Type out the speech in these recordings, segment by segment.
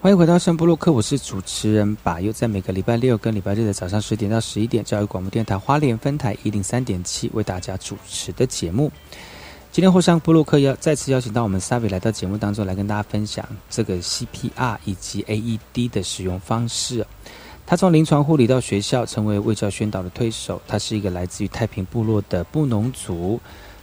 欢迎回到圣布鲁克，我是主持人把又在每个礼拜六跟礼拜日的早上十点到十一点，教育广播电台花莲分台一零三点七为大家主持的节目。今天后山布鲁克要再次邀请到我们 Savi 来到节目当中来跟大家分享这个 CPR 以及 AED 的使用方式。他从临床护理到学校，成为卫教宣导的推手。他是一个来自于太平部落的布农族。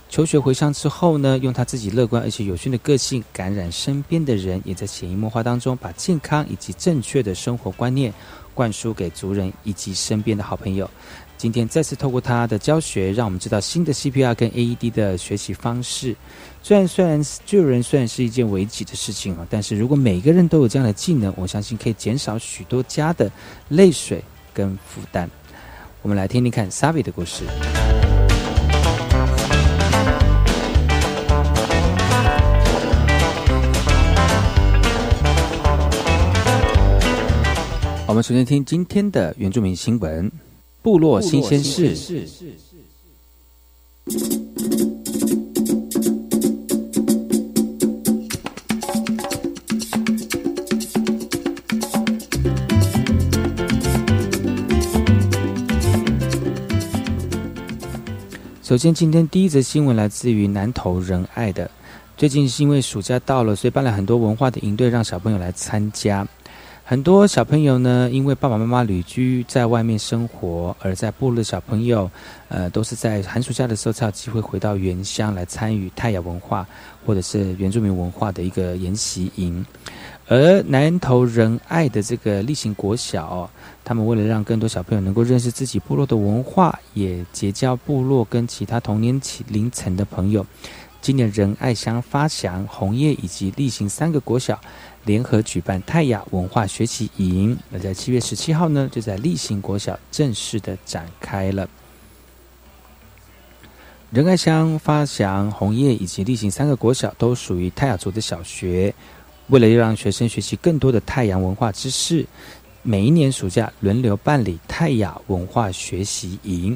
求学回乡之后呢，用他自己乐观而且有趣的个性感染身边的人，也在潜移默化当中把健康以及正确的生活观念灌输给族人以及身边的好朋友。今天再次透过他的教学，让我们知道新的 CPR 跟 AED 的学习方式。虽然虽然救人虽然是一件危急的事情啊，但是如果每个人都有这样的技能，我相信可以减少许多家的泪水跟负担。我们来听听看 Savi 的故事。我们首先听今天的原住民新闻，部落新鲜事。首先，今天第一则新闻来自于南投仁爱的。最近是因为暑假到了，所以办了很多文化的营队，让小朋友来参加。很多小朋友呢，因为爸爸妈妈旅居在外面生活，而在部落的小朋友，呃，都是在寒暑假的时候才有机会回到原乡来参与泰雅文化或者是原住民文化的一个研习营。而南投仁爱的这个例行国小，他们为了让更多小朋友能够认识自己部落的文化，也结交部落跟其他同年起龄层的朋友。今年仁爱乡发祥红叶以及例行三个国小。联合举办泰雅文化学习营，那在七月十七号呢，就在立行国小正式的展开了。仁爱乡发祥红叶以及立行三个国小都属于泰雅族的小学，为了让学生学习更多的太阳文化知识，每一年暑假轮流办理泰雅文化学习营。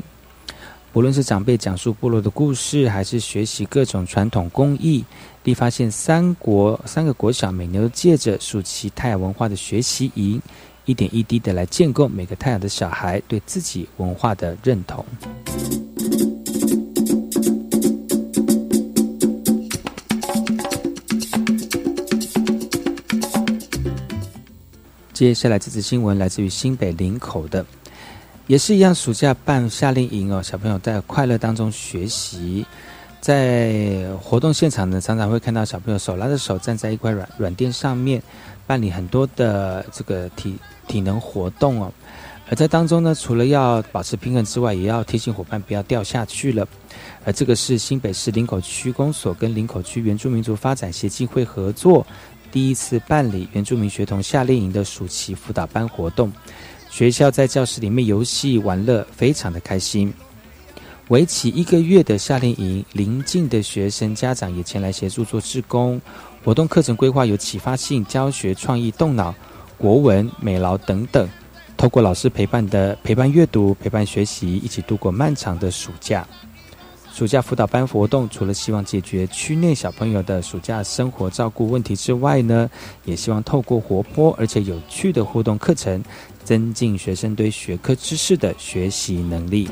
无论是长辈讲述部落的故事，还是学习各种传统工艺，立发现三国三个国小每年都借着暑期泰雅文化的学习营，一点一滴的来建构每个泰雅的小孩对自己文化的认同。接下来这次新闻来自于新北林口的。也是一样，暑假办夏令营哦，小朋友在快乐当中学习。在活动现场呢，常常会看到小朋友手拉着手站在一块软软垫上面，办理很多的这个体体能活动哦。而在当中呢，除了要保持平衡之外，也要提醒伙伴不要掉下去了。而这个是新北市林口区公所跟林口区原住民族发展协进会合作，第一次办理原住民学童夏令营的暑期辅导班活动。学校在教室里面游戏玩乐，非常的开心。为期一个月的夏令营，邻近的学生家长也前来协助做志工。活动课程规划有启发性教学、创意动脑、国文、美劳等等，透过老师陪伴的陪伴阅读、陪伴学习，一起度过漫长的暑假。暑假辅导班活动，除了希望解决区内小朋友的暑假生活照顾问题之外呢，也希望透过活泼而且有趣的互动课程，增进学生对学科知识的学习能力。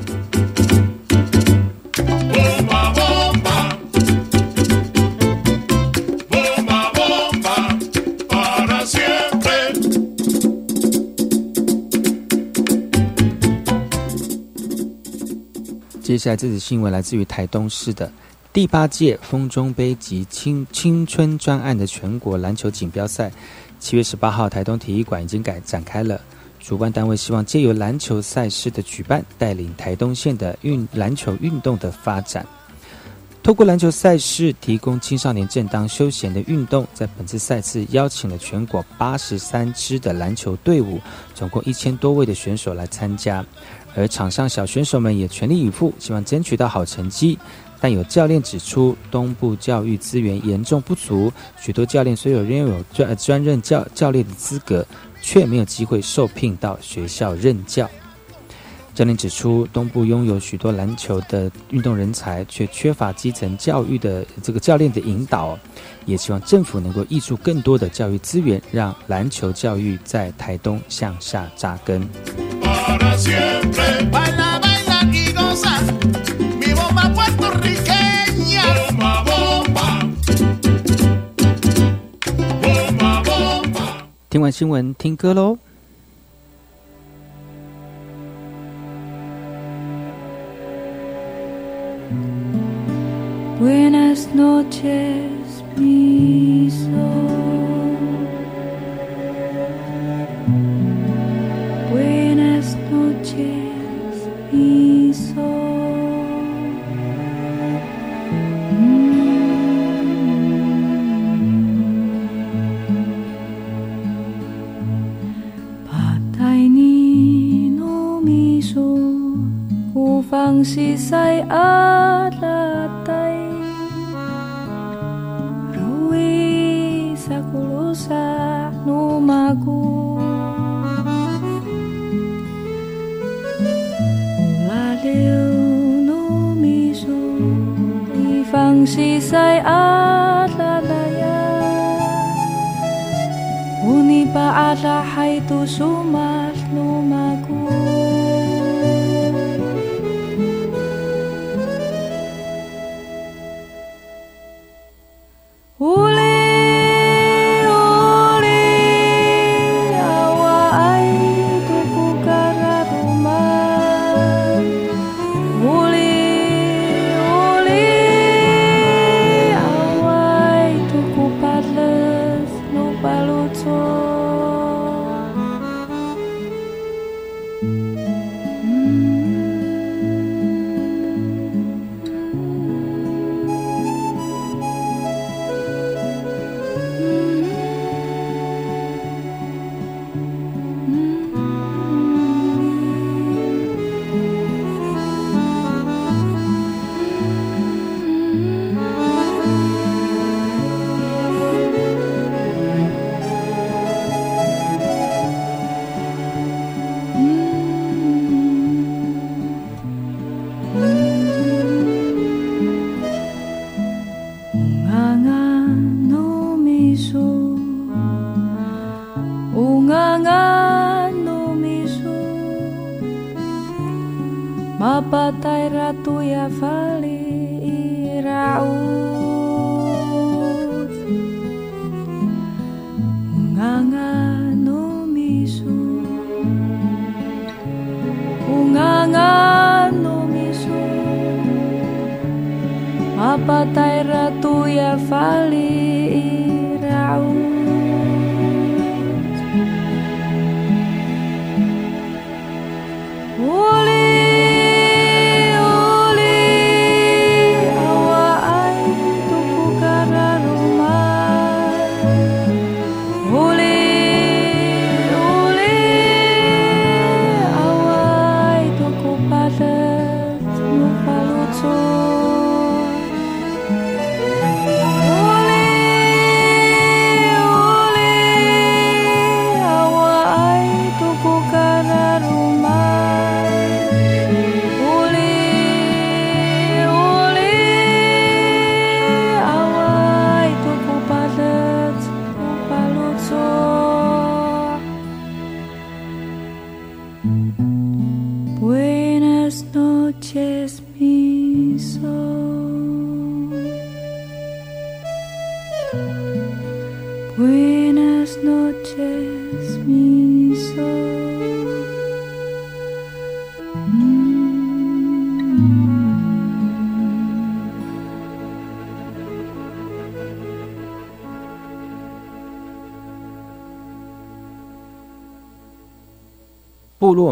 接下来这则新闻来自于台东市的第八届风中杯及青青春专案的全国篮球锦标赛，七月十八号台东体育馆已经改展开了。主办单位希望借由篮球赛事的举办，带领台东县的运篮球运动的发展。透过篮球赛事提供青少年正当休闲的运动，在本次赛事邀请了全国八十三支的篮球队伍，总共一千多位的选手来参加。而场上小选手们也全力以赴，希望争取到好成绩。但有教练指出，东部教育资源严重不足，许多教练虽有拥有专专任教教练的资格，却没有机会受聘到学校任教。教练指出，东部拥有许多篮球的运动人才，却缺乏基层教育的这个教练的引导，也希望政府能够挹注更多的教育资源，让篮球教育在台东向下扎根。听完新闻，听歌喽。ang sisay at latay Ruwi sa kulusa numago. Ulaliw numiso Ifang sisay at lalaya Uni pa at lahay to sumay tai ratu ya vali irau. Unganga no misu. Unganga no misu. Apa tai ratu ya vali irau.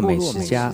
落美食家。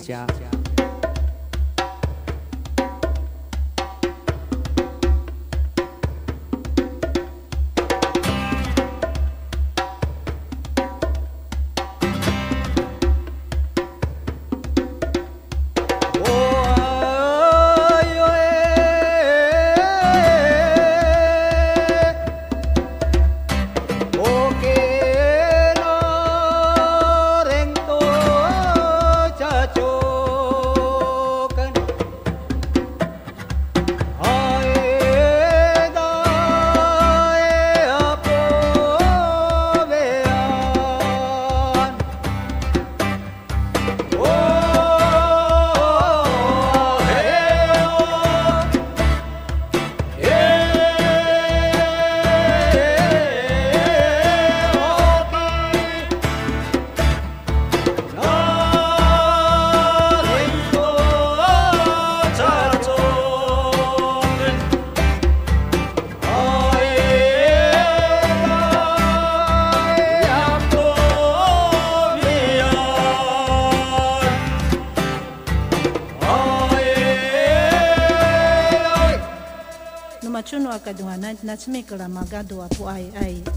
Natime kala magado apo ai ai.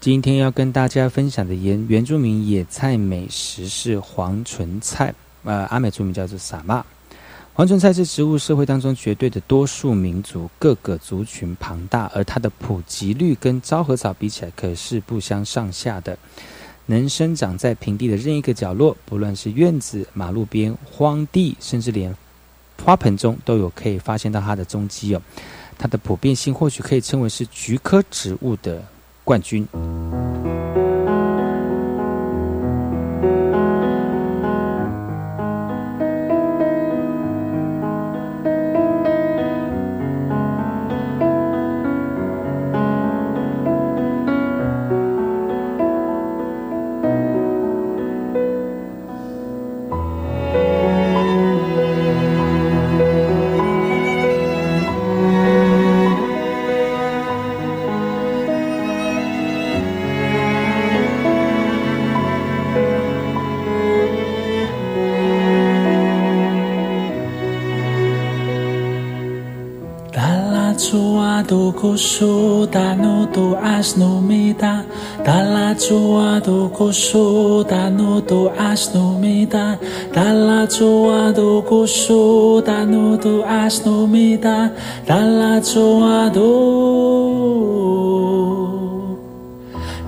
今天要跟大家分享的原原住民野菜美食是黄唇菜，呃，阿美族名叫做萨玛。黄唇菜是植物社会当中绝对的多数民族，各个族群庞大，而它的普及率跟昭和草比起来可是不相上下的。能生长在平地的任意一个角落，不论是院子、马路边、荒地，甚至连花盆中都有可以发现到它的踪迹哦。它的普遍性或许可以称为是菊科植物的冠军。走啊，多高烧？难道都还是农民的？打蜡走啊，多高烧？难道都还是农民的？打蜡走啊，多。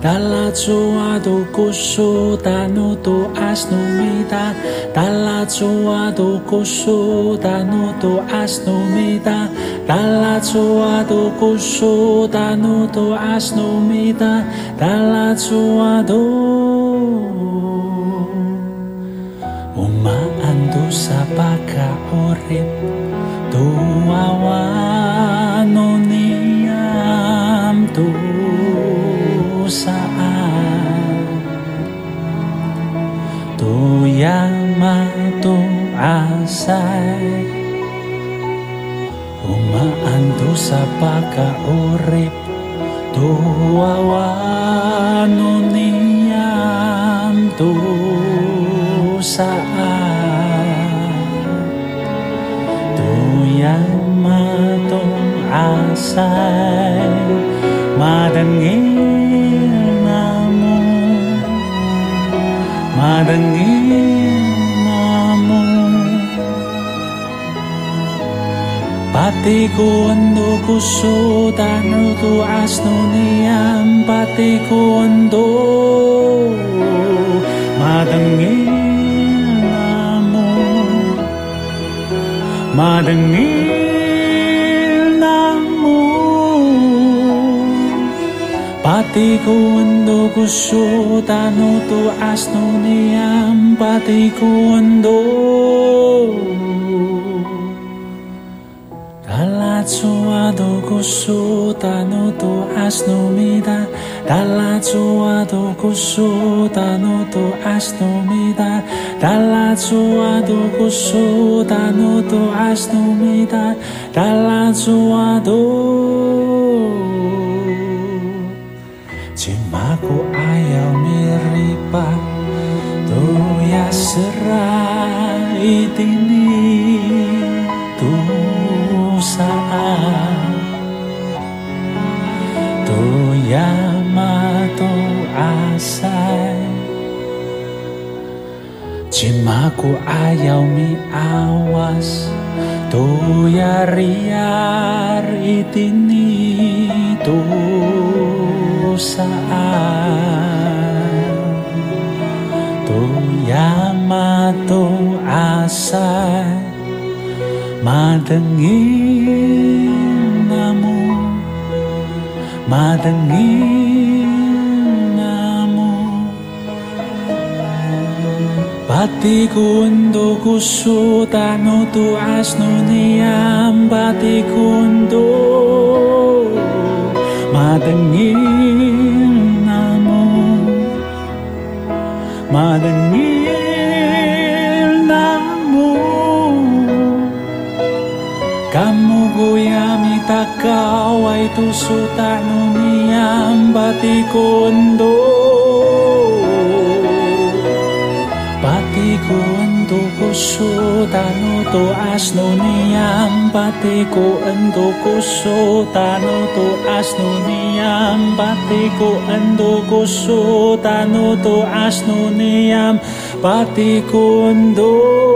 Dalla tua do kusuda no do asnumida Dalla tua do kusuda no do asnumida Dalla tua do kusuda no do asnumida Dalla tua do Uma andu sabaka pagka orip kasay Umaanto sa pagkaurip Tuwawano niyam tu saan tu asay Madangin na mo Madangil Patiku ondoku sudanu tu asnuniam patiku ondo madangin amo madangin amo patiku ondoku sudanu tu asnuniam patiku ondo kusuta nutu asnumida dalatsuwa do kusuta nutu asnumida dalatsuwa do kusuta nutu asnumida dalatsuwa do cimaku ayau miripa. Tu ya serai. itin 山と浅い cinmaku ayomi awas. Tuyar yar itini tusaan saat. Tu asai. Madengi madangin amo Pati kundo kusu tano tuas no niyam. Pati kundo. Madangin amo Madangin amo Kamu takaw ay tusuta nuniyang batikondo Batikondo kusuta no to asnuniyang batikondo kusuta no to asnuniyang batikondo kusuta no to asnuniyang batikondo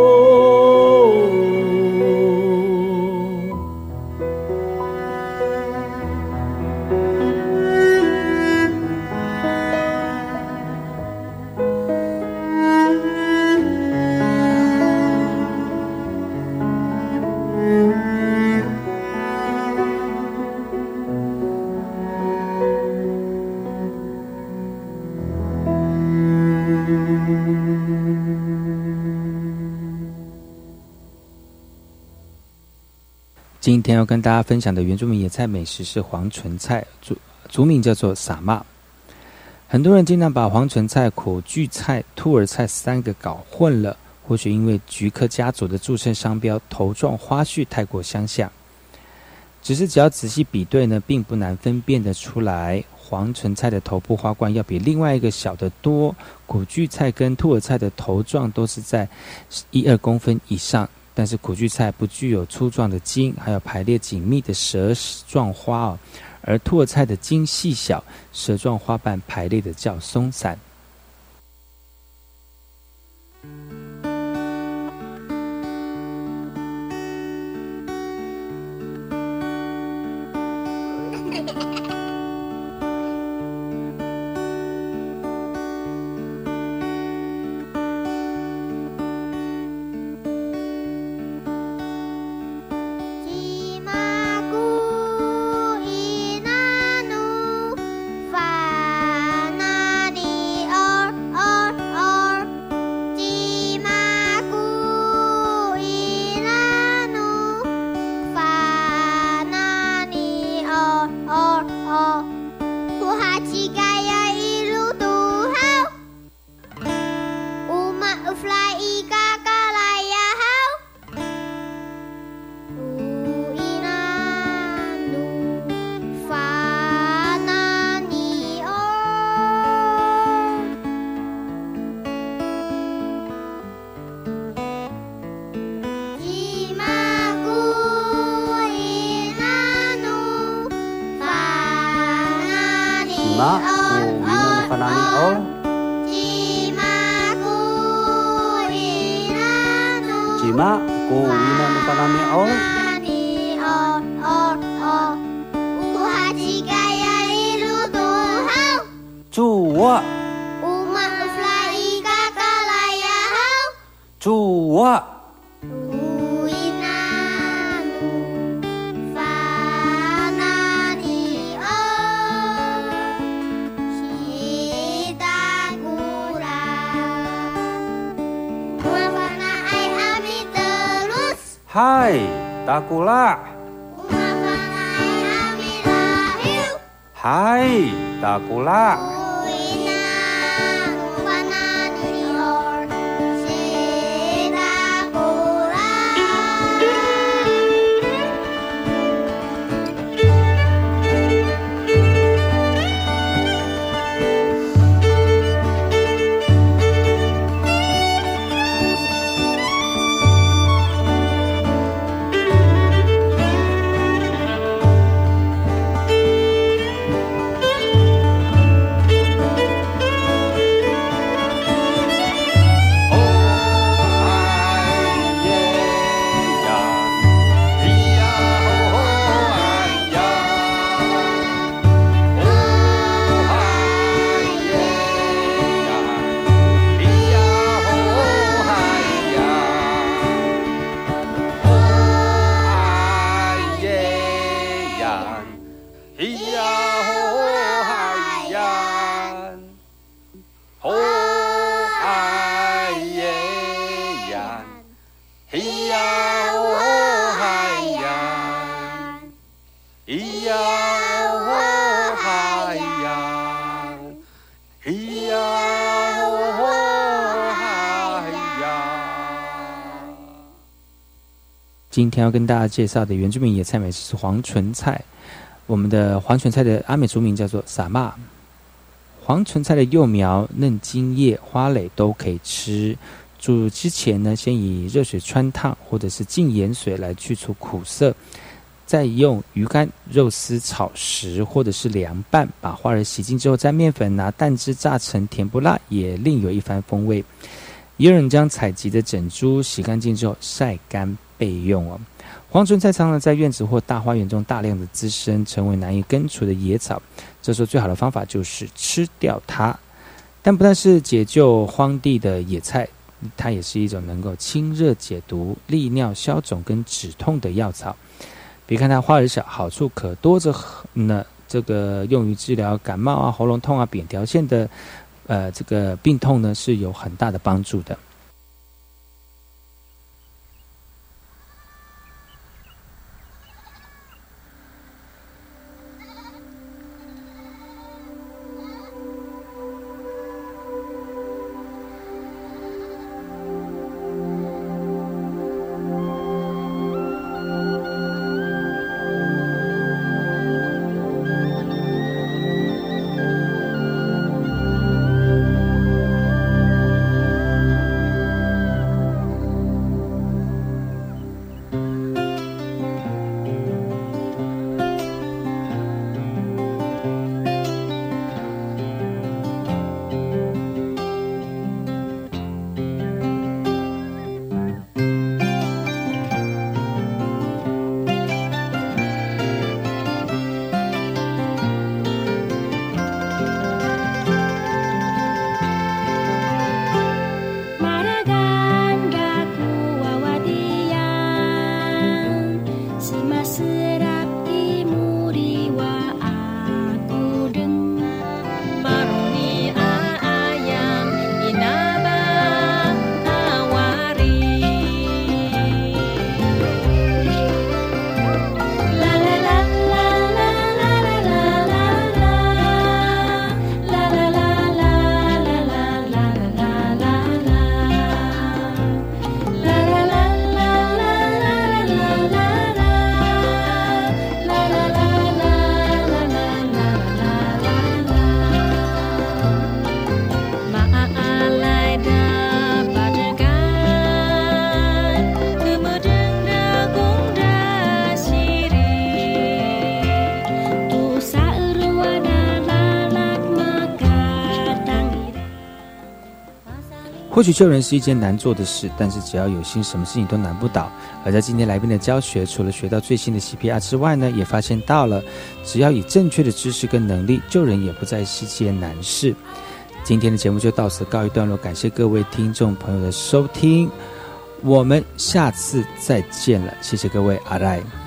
今天要跟大家分享的原住民野菜美食是黄唇菜，族族名叫做撒玛。很多人经常把黄唇菜、苦苣菜、兔儿菜三个搞混了，或许因为菊科家族的注册商标头状花序太过相像。只是只要仔细比对呢，并不难分辨得出来，黄唇菜的头部花冠要比另外一个小得多。苦苣菜跟兔儿菜的头状都是在一二公分以上。但是苦苣菜不具有粗壮的茎，还有排列紧密的蛇状花哦，而兔耳菜的茎细小，蛇状花瓣排列的较松散。Dracula. Hai, Dracula. 今天要跟大家介绍的原住民野菜美食是黄唇菜。我们的黄唇菜的阿美族名叫做撒玛。黄唇菜的幼苗、嫩茎叶、花蕾都可以吃。煮之前呢，先以热水穿烫或者是浸盐水来去除苦涩，再用鱼干、肉丝炒食或者是凉拌，把花儿洗净之后，蘸面粉拿蛋汁炸成甜不辣，也另有一番风味。也有人将采集的整株洗干净之后晒干。备用哦。黄唇菜常常在院子或大花园中大量的滋生，成为难以根除的野草。这时候最好的方法就是吃掉它。但不但是解救荒地的野菜，它也是一种能够清热解毒、利尿消肿跟止痛的药草。别看它花儿小，好处可多着呢。这个用于治疗感冒啊、喉咙痛啊、扁条线的呃这个病痛呢，是有很大的帮助的。或许救人是一件难做的事，但是只要有心，什么事情都难不倒。而在今天来宾的教学，除了学到最新的 CPR 之外呢，也发现到了，只要以正确的知识跟能力，救人也不再是件难事。今天的节目就到此告一段落，感谢各位听众朋友的收听，我们下次再见了，谢谢各位，阿赖。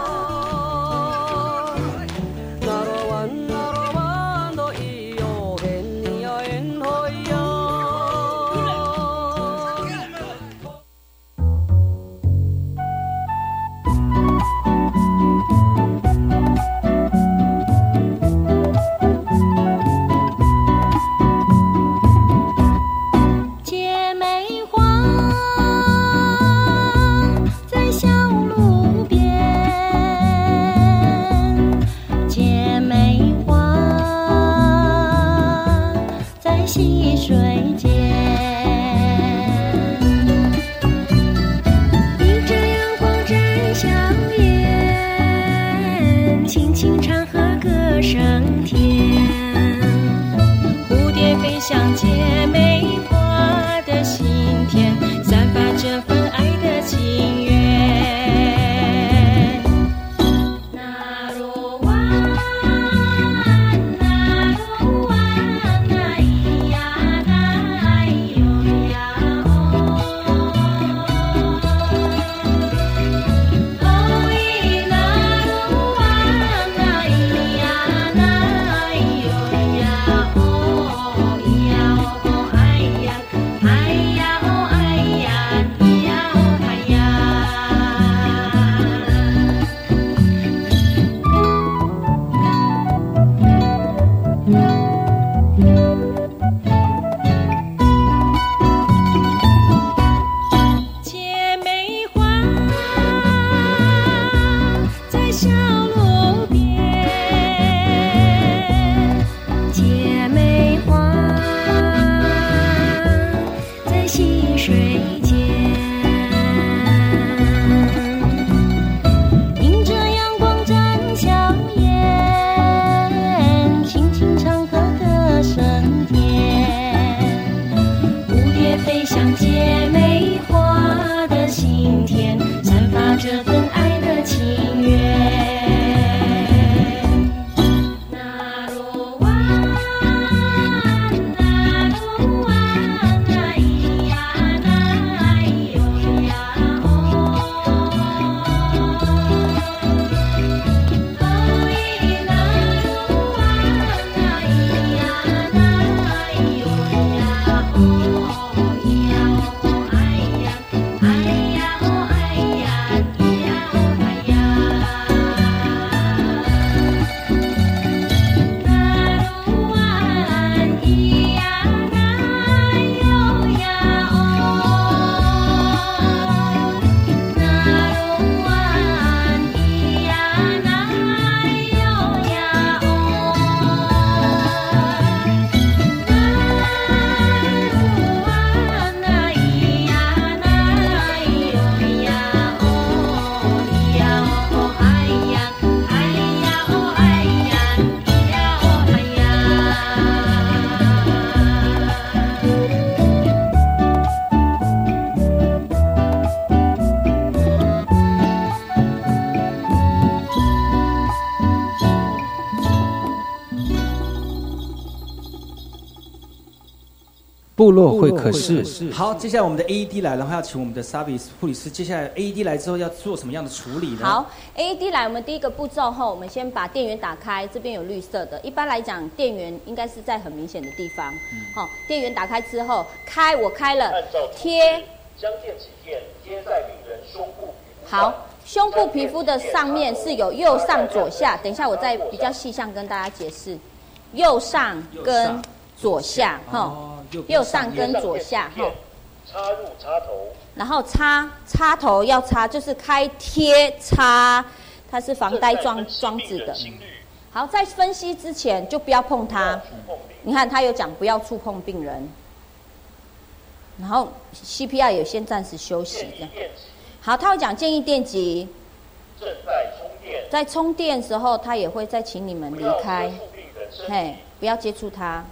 部落会客室。好，接下来我们的 AED 来，然后要请我们的 Service 护理师。接下来 AED 来之后要做什么样的处理呢？好，AED 来，我们第一个步骤后，我们先把电源打开，这边有绿色的。一般来讲，电源应该是在很明显的地方。好，电源打开之后，开，我开了，贴，将电极片贴在病人胸部。好，胸部皮肤的上面是有右上左下，等一下我再比较细项跟大家解释，右上跟左下，哈。右上跟左下哈，插入插头，然后插插头要插，就是开贴插，它是防呆装装置的。好，在分析之前就不要碰它。你看他有讲不要触碰病人，然后 CPR 有先暂时休息的。好，他会讲建议电极正在充电，在充电时候他也会再请你们离开，嘿，不要接触它。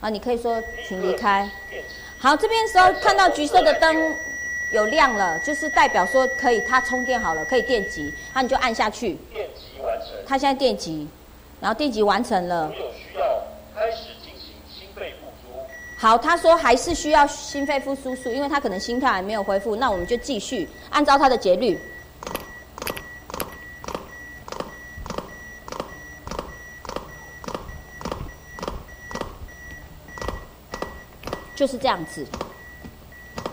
啊，你可以说请离开。好，这边时候看到橘色的灯有亮了，就是代表说可以，它充电好了，可以电极，那你就按下去。电极完成。它现在电极，然后电极完成了。有需要开始进行心肺复苏。好，他说还是需要心肺复苏术，因为他可能心跳还没有恢复，那我们就继续按照他的节律。就是这样子，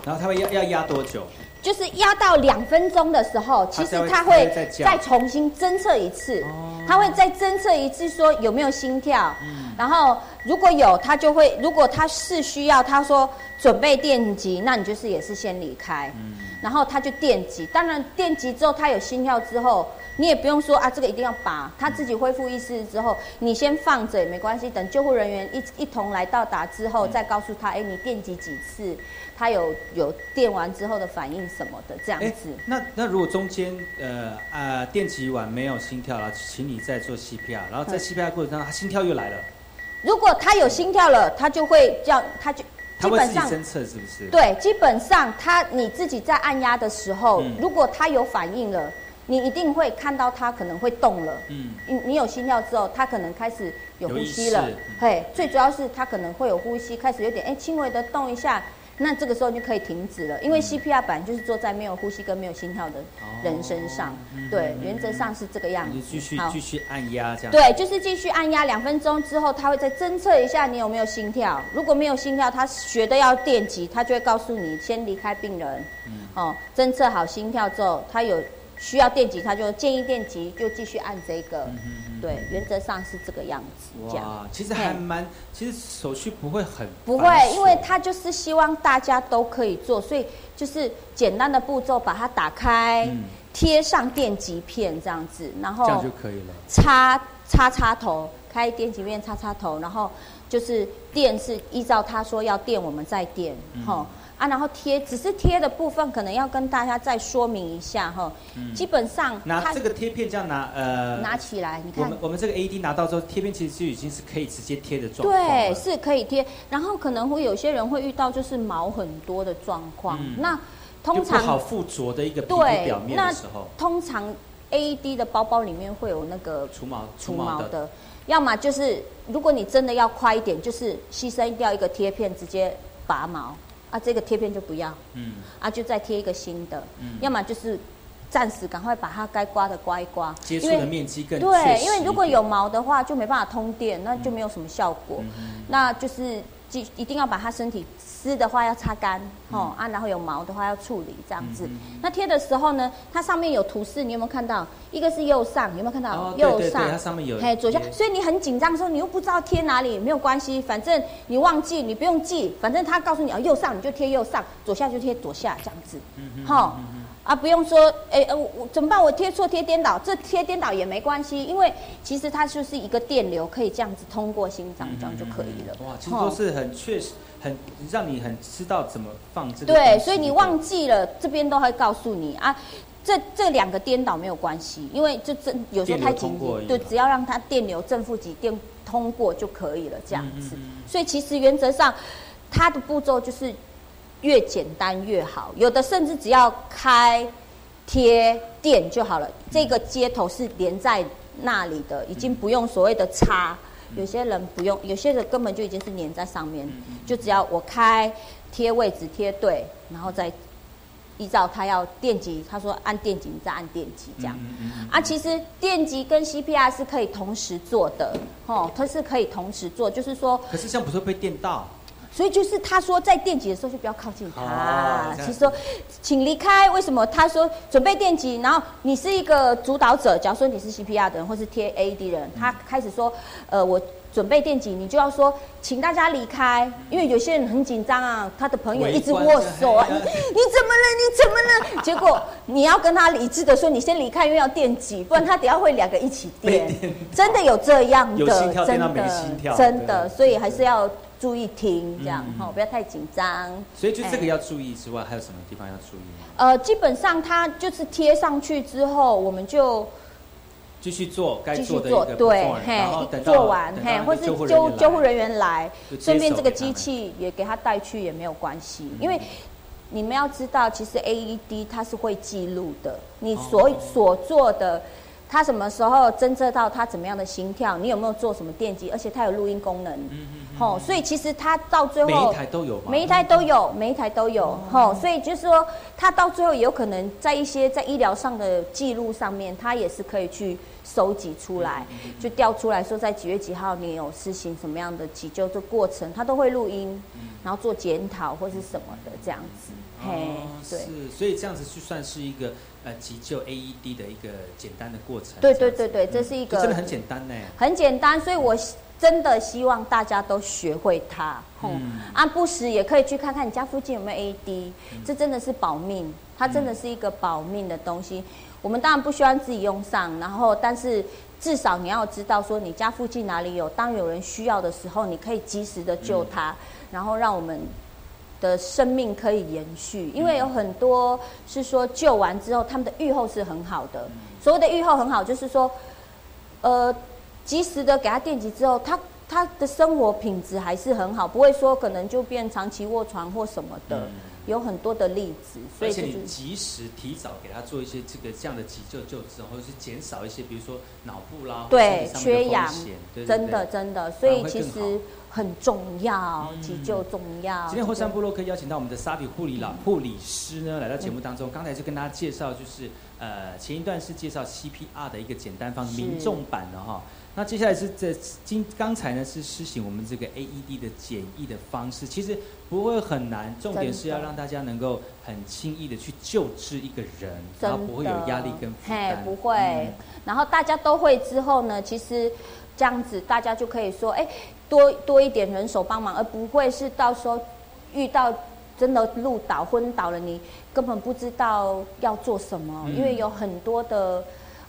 然后他会要要压多久？就是压到两分钟的时候，其实他会再重新侦测一次，他会再侦测一次，说有没有心跳。然后如果有，他就会；如果他是需要，他说准备电击，那你就是也是先离开。然后他就电击，当然电击之后他有心跳之后。你也不用说啊，这个一定要拔，他自己恢复意识之后，你先放着也没关系。等救护人员一一同来到达之后，再告诉他，哎，你电击几次，他有有电完之后的反应什么的，这样子。那那如果中间呃啊电击完没有心跳了，请你再做 CPR，然后在 CPR 过程当中，他心跳又来了。如果他有心跳了，他就会叫他就基本上侦测是不是？对，基本上他你自己在按压的时候，如果他有反应了。你一定会看到他可能会动了，嗯，你你有心跳之后，他可能开始有呼吸了，嘿，最主要是他可能会有呼吸，开始有点哎轻微的动一下，那这个时候就可以停止了，因为 CPR 本来就是做在没有呼吸跟没有心跳的人身上，对，原则上是这个样子。继续继续按压这样。对，就是继续按压两分钟之后，他会再侦测一下你有没有心跳，如果没有心跳，他学的要电击，他就会告诉你先离开病人，哦，侦测好心跳之后，他有。需要电极，他就建议电极就继续按这个，对，原则上是这个样子。哇，其实还蛮，其实手续不会很不会，因为他就是希望大家都可以做，所以就是简单的步骤，把它打开，贴上电极片这样子，然后这样就可以了。插插插头，开电极片插插头，然后就是电是依照他说要电，我们再电，哈。啊，然后贴只是贴的部分，可能要跟大家再说明一下哈。基本上拿这个贴片这样拿呃，拿起来，你看我们我们这个 A D 拿到之后，贴片其实就已经是可以直接贴的状况。对，是可以贴。然后可能会有些人会遇到就是毛很多的状况，那通常不好附着的一个皮肤表面的时候，通常 A D 的包包里面会有那个除毛除毛的，要么就是如果你真的要快一点，就是牺牲掉一个贴片，直接拔毛。啊，这个贴片就不要，嗯，啊，就再贴一个新的，嗯，要么就是暂时赶快把它该刮的刮一刮，接触的面积更对，因为如果有毛的话就没办法通电，那就没有什么效果，那就是。一定要把它身体湿的话要擦干，哦啊，然后有毛的话要处理这样子。那贴的时候呢，它上面有图示，你有没有看到？一个是右上，有没有看到？右上，它上面有。嘿，左下，所以你很紧张的时候，你又不知道贴哪里，没有关系，反正你忘记，你不用记，反正他告诉你啊，右上你就贴右上，左下就贴左下这样子，好。啊，不用说，哎，呃，我怎么办？我贴错贴颠倒，这贴颠倒也没关系，因为其实它就是一个电流，可以这样子通过心脏，这样就可以了。哇，其实都是很确实，很让你很知道怎么放这个。对，所以你忘记了，这边都会告诉你啊。这这两个颠倒没有关系，因为这这有时候太紧急，对，只要让它电流正负极电通过就可以了，这样子。所以其实原则上，它的步骤就是。越简单越好，有的甚至只要开贴电就好了。这个接头是连在那里的，已经不用所谓的插有些人不用，有些人根本就已经是粘在上面，就只要我开贴位置贴对，然后再依照他要电极，他说按电极你再按电极这样。啊，其实电极跟 CPR 是可以同时做的，哦，它是可以同时做，就是说。可是这样不是被电到？所以就是他说在电击的时候就不要靠近他。其实说，请离开。为什么？他说准备电击，然后你是一个主导者，假如说你是 CPR 的人或是贴 AED 的人，他开始说，呃，我准备电击，你就要说，请大家离开，因为有些人很紧张啊，他的朋友一直握手啊，你怎么了？你怎么了？结果你要跟他理智的说，你先离开，因为要电击，不然他等下会两个一起电。真的有这样的，真的，真的，所以还是要。注意听，这样哈，不要太紧张。所以就这个要注意之外，还有什么地方要注意吗？呃，基本上它就是贴上去之后，我们就继续做该做的一个对，嘿，做完嘿，或是救救护人员来，顺便这个机器也给他带去也没有关系，因为你们要知道，其实 AED 它是会记录的，你所所做的。他什么时候侦测到他怎么样的心跳？你有没有做什么电击？而且他有录音功能，吼，所以其实他到最后每一台都有，每一台都有，每一台都有，吼，所以就是说他到最后有可能在一些在医疗上的记录上面，他也是可以去收集出来，就调出来说在几月几号你有实行什么样的急救的过程，他都会录音，然后做检讨或是什么的这样子，嘿，对，是，所以这样子就算是一个。呃，急救 AED 的一个简单的过程。对对对对，这是一个真的很简单呢。很简单，所以我真的希望大家都学会它。嗯，啊，不时也可以去看看你家附近有没有 AED，这真的是保命，它真的是一个保命的东西。我们当然不希望自己用上，然后但是至少你要知道说你家附近哪里有，当有人需要的时候，你可以及时的救他，然后让我们。的生命可以延续，因为有很多是说救完之后，他们的愈后是很好的。所谓的愈后很好，就是说，呃，及时的给他电击之后，他他的生活品质还是很好，不会说可能就变长期卧床或什么的。有很多的例子，所以你及时提早给他做一些这个这样的急救救治，或者是减少一些，比如说脑部啦，对缺氧，真的真的，所以其实很重要，急救重要。今天火山部落可以邀请到我们的沙比护理老护理师呢，来到节目当中。刚才就跟大家介绍，就是呃前一段是介绍 CPR 的一个简单方民众版的哈。那接下来是这今刚才呢是施行我们这个 AED 的简易的方式，其实不会很难，重点是要让大家能够很轻易的去救治一个人，然后不会有压力跟负担。不会，然后大家都会之后呢，其实这样子大家就可以说，哎，多多一点人手帮忙，而不会是到时候遇到真的路倒昏倒了，你根本不知道要做什么，因为有很多的。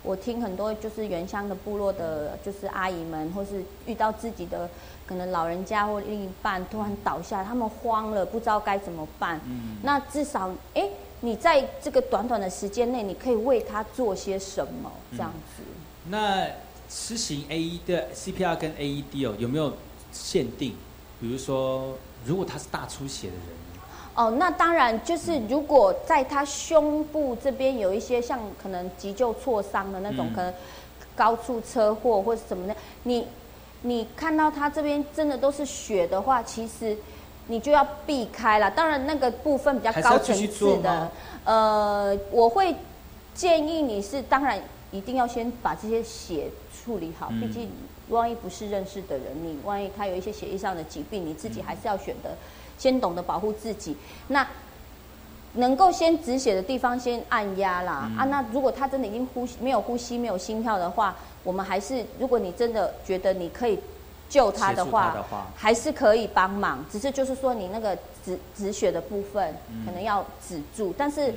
我听很多就是原乡的部落的，就是阿姨们，或是遇到自己的可能老人家或另一半突然倒下，他们慌了，不知道该怎么办。嗯，那至少，哎，你在这个短短的时间内，你可以为他做些什么？这样子。那施行 AED 的 CPR 跟 AED 哦，有没有限定？比如说，如果他是大出血的人。哦，那当然就是如果在他胸部这边有一些像可能急救挫伤的那种，可能高处车祸或者什么的，你你看到他这边真的都是血的话，其实你就要避开了。当然那个部分比较高层次的，呃，我会建议你是当然一定要先把这些血处理好，毕竟万一不是认识的人，你万一他有一些血液上的疾病，你自己还是要选择。先懂得保护自己，那能够先止血的地方先按压啦啊！那如果他真的已经呼吸没有呼吸没有心跳的话，我们还是如果你真的觉得你可以救他的话，还是可以帮忙。只是就是说你那个止止血的部分可能要止住，但是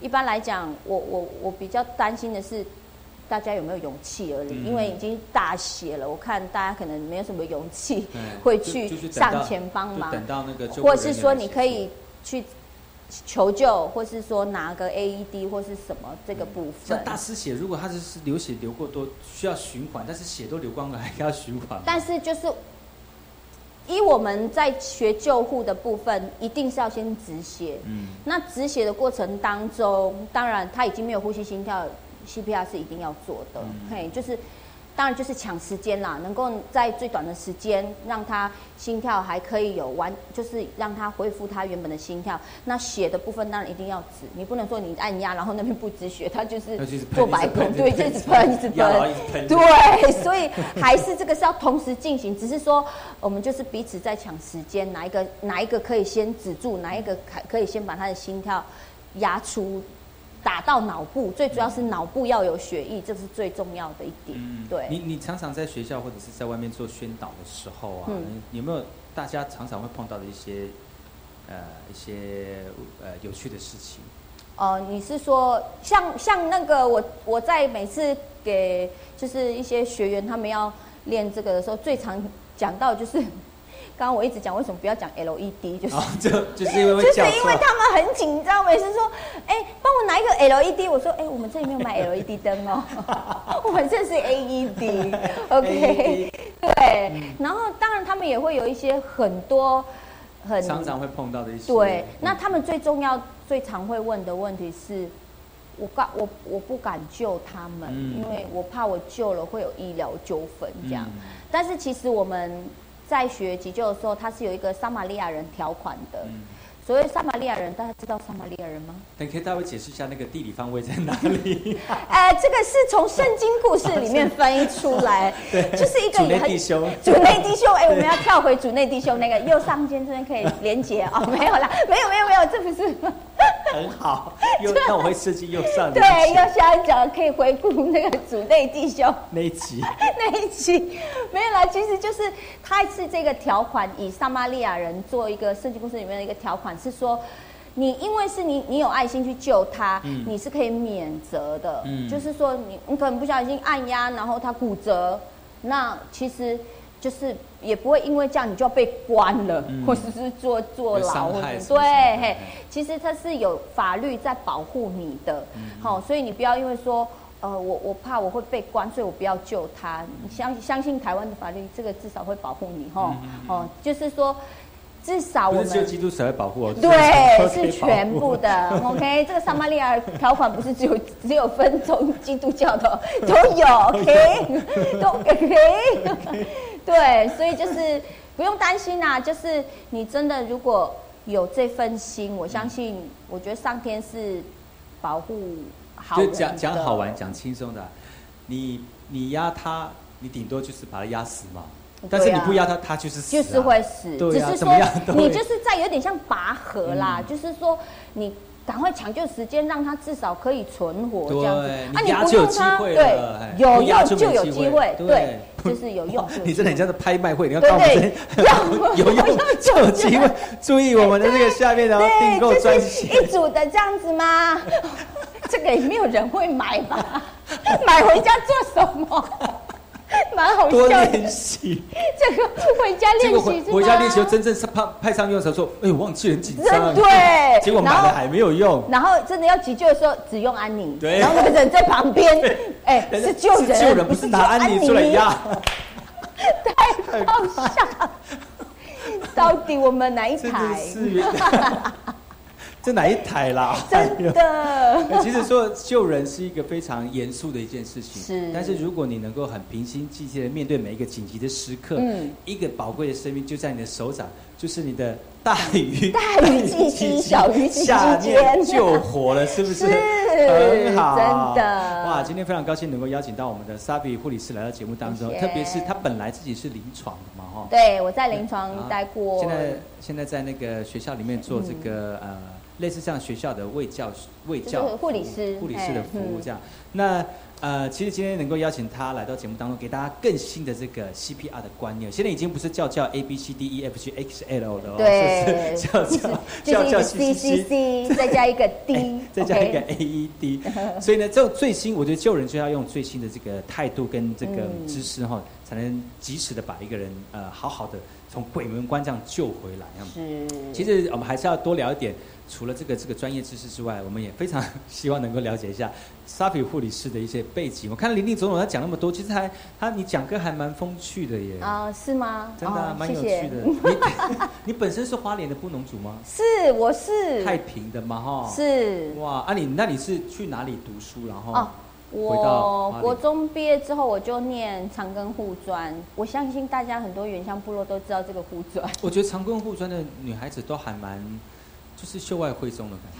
一般来讲，我我我比较担心的是。大家有没有勇气而已？因为已经大血了，我看大家可能没有什么勇气 会去上前帮忙，等到那个，或者是说你可以去求救，或是说拿个 AED 或是什么这个部分。大失血，如果他是流血流过多，需要循环，但是血都流光了，还要循环。但是就是依我们在学救护的部分，一定是要先止血。嗯，那止血的过程当中，当然他已经没有呼吸心跳。CPR 是一定要做的，嘿，就是当然就是抢时间啦，能够在最短的时间让他心跳还可以有完，就是让他恢复他原本的心跳。那血的部分当然一定要止，你不能说你按压然后那边不止血，他就是做白工，对，就一直喷一直喷，对，所以还是这个是要同时进行，只是说我们就是彼此在抢时间，哪一个哪一个可以先止住，哪一个可可以先把他的心跳压出。打到脑部，最主要是脑部要有血液，这是最重要的一点。对，你你常常在学校或者是在外面做宣导的时候啊，有没有大家常常会碰到的一些呃一些呃有趣的事情？哦，你是说像像那个我我在每次给就是一些学员他们要练这个的时候，最常讲到就是。刚刚我一直讲为什么不要讲 LED，就是就就是因为 就是因为他们很紧张，每次说，哎，帮我拿一个 LED，我说，哎，我们这里没有卖 LED 灯哦，我们这是 AED，OK，对，然后当然他们也会有一些很多很常常会碰到的一些，对，那他们最重要最常会问的问题是，我敢我我不敢救他们，因为我怕我救了会有医疗纠纷这样，但是其实我们。在学急救的时候，它是有一个撒玛利亚人条款的。所谓撒玛利亚人，大家知道撒玛利亚人吗？你可以大概解释一下那个地理方位在哪里？呃，这个是从圣经故事里面翻译出来，对，就是一个主内弟兄。主内弟兄，哎，我们要跳回主内弟兄那个右上间这边可以连接哦，没有啦，没有没有没有，这不是。很好，又 那我会设计右上。对，右下角可以回顾那个主内弟兄 那一集，那一集没有啦，其实就是他是这个条款，以撒玛利亚人做一个设计公司里面的一个条款，是说你因为是你你有爱心去救他，你是可以免责的。嗯，就是说你你可能不小心按压，然后他骨折，那其实。就是也不会因为这样你就要被关了，或者是坐坐牢，对，其实它是有法律在保护你的，好，所以你不要因为说，呃，我我怕我会被关，所以我不要救他。你相相信台湾的法律，这个至少会保护你，哈，哦，就是说。至少我们只有基督才会保护我，对，是全部的。OK，这个撒玛利亚条款不是只有只有分从基督教的都有，OK，都 OK。对，所以就是 不用担心呐，就是你真的如果有这份心，我相信，我觉得上天是保护好。就讲讲好玩，讲轻松的，你你压他，你顶多就是把他压死嘛。但是你不压他，他就是死，就是会死。只是说 你就是在有点像拔河啦，就是说你赶快抢救时间，让他至少可以存活这样子。啊，你不用他，对，有用就有机会，对，就是有用。你真的很像是拍卖会，你要告诉人 有用就有机会。注意我们的这个下面的订购专辑，一组的这样子吗？这个也没有人会买吧？买回家做什么？蛮好笑的。练习。这个回家练习，回家练习真正是派派上用场，说哎，我忘记很紧张，对，结果买了还没有用。然后真的要急救的时候，只用安妮，然后那个人在旁边，哎，是救人，救人不是拿安妮出来压，太好笑。到底我们哪一台？这哪一台啦？真的。其实说救人是一个非常严肃的一件事情。是。但是如果你能够很平心静气的面对每一个紧急的时刻，嗯，一个宝贵的生命就在你的手掌，就是你的大鱼大鱼寄鸡，小鱼寄鸡间，救活了，是不是？是。很好。真的。哇，今天非常高兴能够邀请到我们的莎比护理师来到节目当中，特别是他本来自己是临床的嘛，哈。对，我在临床待过。现在现在在那个学校里面做这个呃。类似像学校的卫教、卫教护理师、护理师的服务这样。那呃，其实今天能够邀请他来到节目当中，给大家更新的这个 CPR 的观念。现在已经不是叫叫 A B C D E F G X L 的哦，对，叫叫 叫叫 C C C，再加一个 D，再加一个 A E D。所以呢，这种最新，我觉得救人就要用最新的这个态度跟这个知识哈，才能及时的把一个人呃好好的从鬼门关这样救回来。是，其实我们还是要多聊一点。除了这个这个专业知识之外，我们也非常希望能够了解一下沙比护理师的一些背景。我看林林总总他讲那么多，其实还他你讲歌还蛮风趣的耶。啊，是吗？真的蛮有趣的。你 你本身是花莲的布农族吗？是，我是太平的嘛哈。是。哇，啊你那你是去哪里读书？然后？我国中毕业之后，我就念长庚护专。我相信大家很多原乡部落都知道这个护专。我觉得长庚护专的女孩子都还蛮，就是秀外慧中的感觉。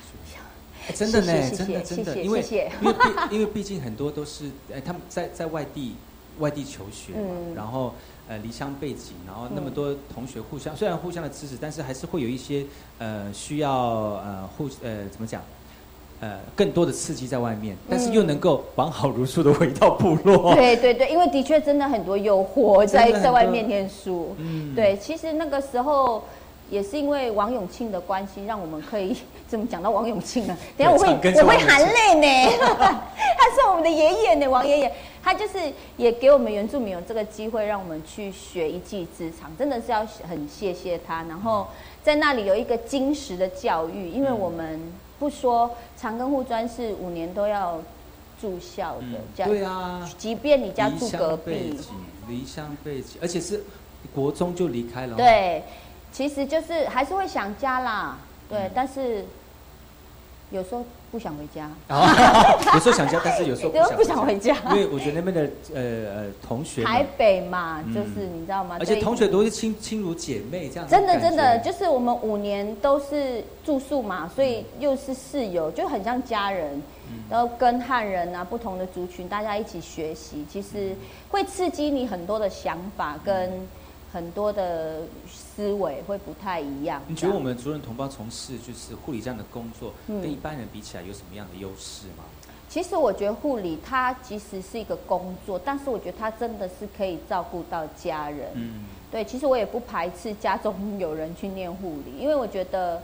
真的呢，真的真的，因为因为毕 因为毕竟很多都是哎他们在在外地外地求学嘛，然后呃离乡背景，然后那么多同学互相虽然互相的支持，但是还是会有一些呃需要呃互呃怎么讲？呃，更多的刺激在外面，但是又能够完好如初的回到部落。对对对，因为的确真的很多诱惑在在外面念书。嗯，对，其实那个时候也是因为王永庆的关系，让我们可以 怎么讲到王永庆呢？等下我会我会含泪呢。他是我们的爷爷呢，王爷爷，他就是也给我们原住民有这个机会，让我们去学一技之长，真的是要很谢谢他。然后在那里有一个金石的教育，因为我们。不说长庚护专是五年都要住校的，这样对啊，即便你家住隔壁，离乡背景，而且是国中就离开了，对，其实就是还是会想家啦，对，但是有时候。不想回家，有时候想家，但是有时候不想回家，因为我觉得那边的呃呃同学，台北嘛，就是你知道吗？而且同学都是亲亲如姐妹这样。真的真的，就是我们五年都是住宿嘛，所以又是室友，就很像家人。然后跟汉人啊不同的族群大家一起学习，其实会刺激你很多的想法跟。很多的思维会不太一样。你觉得我们族人同胞从事就是护理这样的工作，跟一般人比起来有什么样的优势吗？其实我觉得护理它其实是一个工作，但是我觉得它真的是可以照顾到家人。嗯，对，其实我也不排斥家中有人去念护理，因为我觉得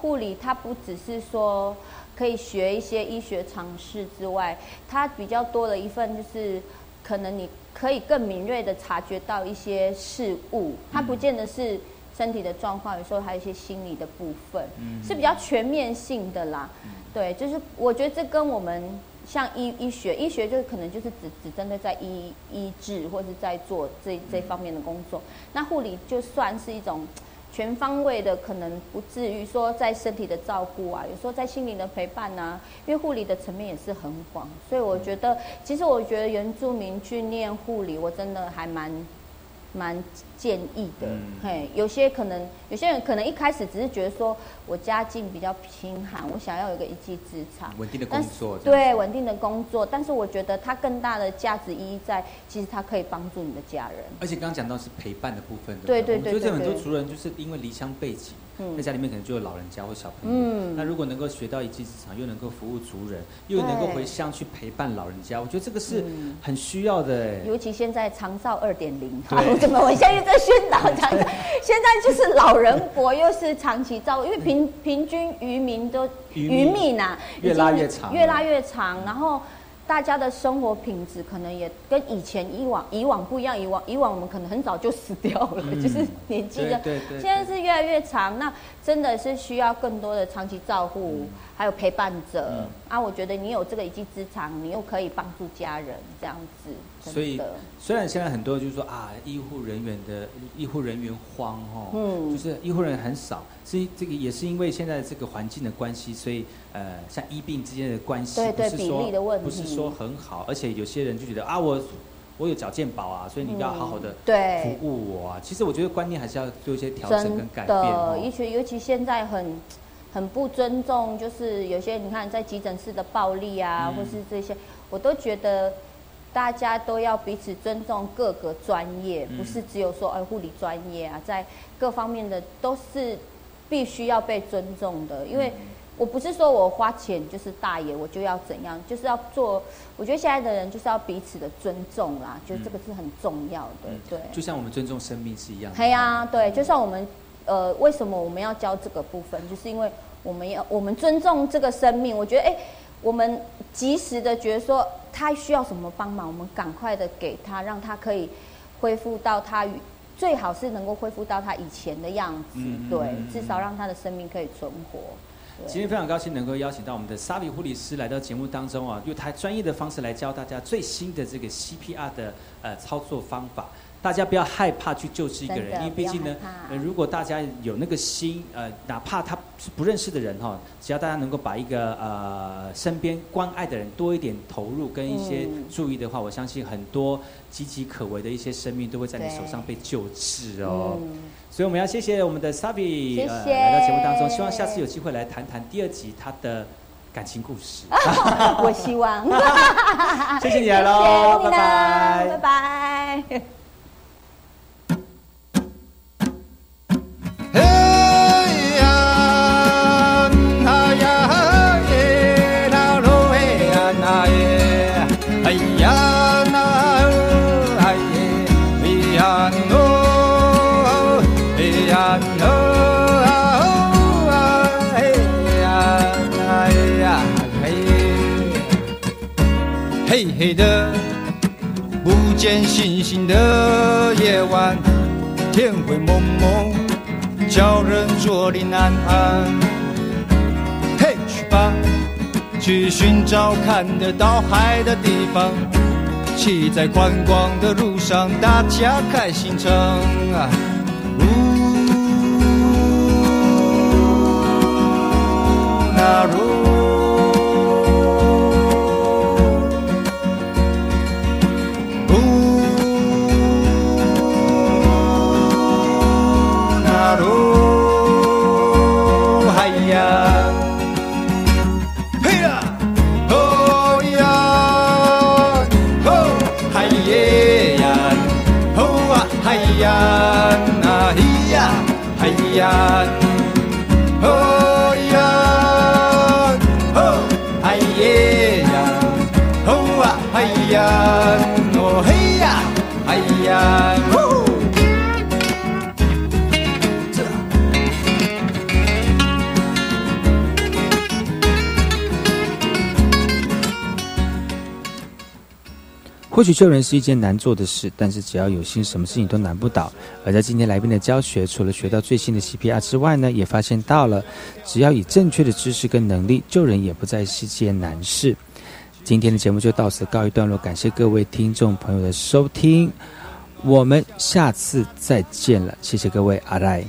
护理它不只是说可以学一些医学常识之外，它比较多的一份就是可能你。可以更敏锐的察觉到一些事物，它不见得是身体的状况，有时候还有一些心理的部分，是比较全面性的啦。对，就是我觉得这跟我们像医医学，医学就可能就是只只针对在医医治或者是在做这这方面的工作，那护理就算是一种。全方位的可能不至于说在身体的照顾啊，有时候在心灵的陪伴啊，因为护理的层面也是很广，所以我觉得，其实我觉得原住民去念护理，我真的还蛮。蛮建议的，嘿，有些可能有些人可能一开始只是觉得说我家境比较贫寒，我想要有一个一技之长，稳定的工作，对，稳定的工作。但是我觉得它更大的价值意义在，其实它可以帮助你的家人。而且刚刚讲到是陪伴的部分，对对？对，我觉得很多族人就是因为离乡背景。在家里面可能就有老人家或小朋友，那如果能够学到一技之长，又能够服务族人，又能够回乡去陪伴老人家，我觉得这个是很需要的。尤其现在长照二点零，怎么我现在在宣导长照？现在就是老人国，又是长期照，因为平平均渔民都 渔民呐，越拉越长，越拉越长，然后。大家的生活品质可能也跟以前以往以往不一样，以往以往我们可能很早就死掉了，就是年纪的，现在是越来越长，那真的是需要更多的长期照护，还有陪伴者啊。我觉得你有这个一技之长，你又可以帮助家人这样子。所以，虽然现在很多就是说啊，医护人员的医护人员荒哦，嗯，就是医护人员很少，是这个也是因为现在这个环境的关系，所以呃，像医病之间的关系不是说不是说很好，而且有些人就觉得啊，我我有脚健保啊，所以你要好好的服务我啊。其实我觉得观念还是要做一些调整跟改变。的，尤其尤其现在很很不尊重，就是有些你看在急诊室的暴力啊，或是这些，我都觉得。大家都要彼此尊重各个专业，不是只有说哎护理专业啊，在各方面的都是必须要被尊重的。因为我不是说我花钱就是大爷，我就要怎样，就是要做。我觉得现在的人就是要彼此的尊重啦，觉得这个是很重要的。对，就像我们尊重生命是一样。的。对呀，对，就像我们呃，为什么我们要教这个部分，就是因为我们要我们尊重这个生命。我觉得哎。我们及时的觉得说他需要什么帮忙，我们赶快的给他，让他可以恢复到他最好是能够恢复到他以前的样子，对，至少让他的生命可以存活。今天非常高兴能够邀请到我们的莎比护理师来到节目当中啊，用他专业的方式来教大家最新的这个 CPR 的呃操作方法。大家不要害怕去救治一个人，因为毕竟呢，呃，如果大家有那个心，呃，哪怕他是不认识的人哈，只要大家能够把一个呃身边关爱的人多一点投入跟一些注意的话，我相信很多岌岌可危的一些生命都会在你手上被救治哦。所以我们要谢谢我们的 Sabi 呃来到节目当中，希望下次有机会来谈谈第二集他的感情故事。我希望。谢谢你来喽，拜拜，拜拜。不见星星的夜晚，天灰蒙蒙，叫人坐立难安。嘿，去吧，去寻找看得到海的地方，骑在宽广的路上，大家开心唱啊。呜，那如。或许救人是一件难做的事，但是只要有心，什么事情都难不倒。而在今天来宾的教学，除了学到最新的 CPR 之外呢，也发现到了，只要以正确的知识跟能力，救人也不再是件难事。今天的节目就到此告一段落，感谢各位听众朋友的收听，我们下次再见了，谢谢各位，阿赖。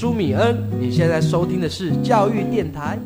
苏米恩，你现在收听的是教育电台。